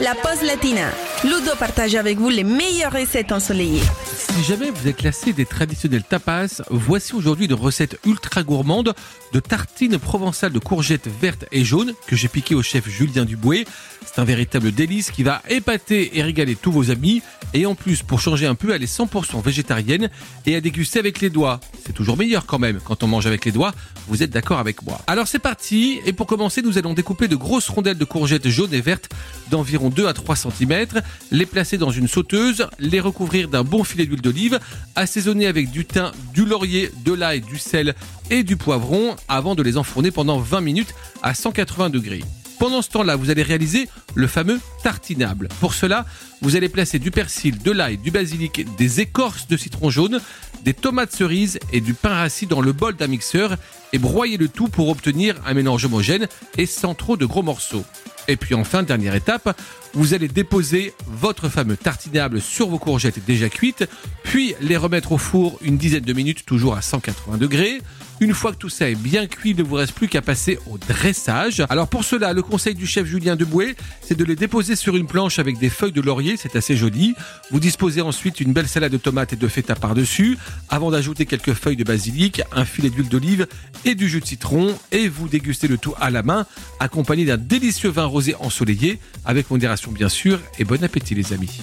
la pause latina. Ludo partage avec vous les meilleures recettes ensoleillées. Si jamais vous êtes lassé des traditionnels tapas, voici aujourd'hui une recette ultra gourmande de tartines provençales de courgettes vertes et jaunes que j'ai piqué au chef Julien Dubouet. C'est un véritable délice qui va épater et régaler tous vos amis. Et en plus, pour changer un peu, elle est 100% végétarienne et à déguster avec les doigts. C'est toujours meilleur quand même quand on mange avec les doigts. Vous êtes d'accord avec moi Alors c'est parti. Et pour commencer, nous allons découper de grosses rondelles de courgettes jaunes et vertes d'environ 2 à 3 cm, les placer dans une sauteuse, les recouvrir d'un bon filet d'huile d'olive, assaisonner avec du thym, du laurier, de l'ail, du sel et du poivron avant de les enfourner pendant 20 minutes à 180 degrés. Pendant ce temps-là, vous allez réaliser le fameux tartinable. Pour cela, vous allez placer du persil, de l'ail, du basilic, des écorces de citron jaune, des tomates cerises et du pain rassis dans le bol d'un mixeur et broyer le tout pour obtenir un mélange homogène et sans trop de gros morceaux. Et puis enfin, dernière étape, vous allez déposer votre fameux tartinable sur vos courgettes déjà cuites, puis les remettre au four une dizaine de minutes, toujours à 180 degrés. Une fois que tout ça est bien cuit, il ne vous reste plus qu'à passer au dressage. Alors pour cela, le conseil du chef Julien Deboué, c'est de les déposer sur une planche avec des feuilles de laurier, c'est assez joli. Vous disposez ensuite une belle salade de tomates et de feta par-dessus, avant d'ajouter quelques feuilles de basilic, un filet d'huile d'olive et du jus de citron, et vous dégustez le tout à la main, accompagné d'un délicieux vin rosé ensoleillé, avec modération bien sûr, et bon appétit les amis.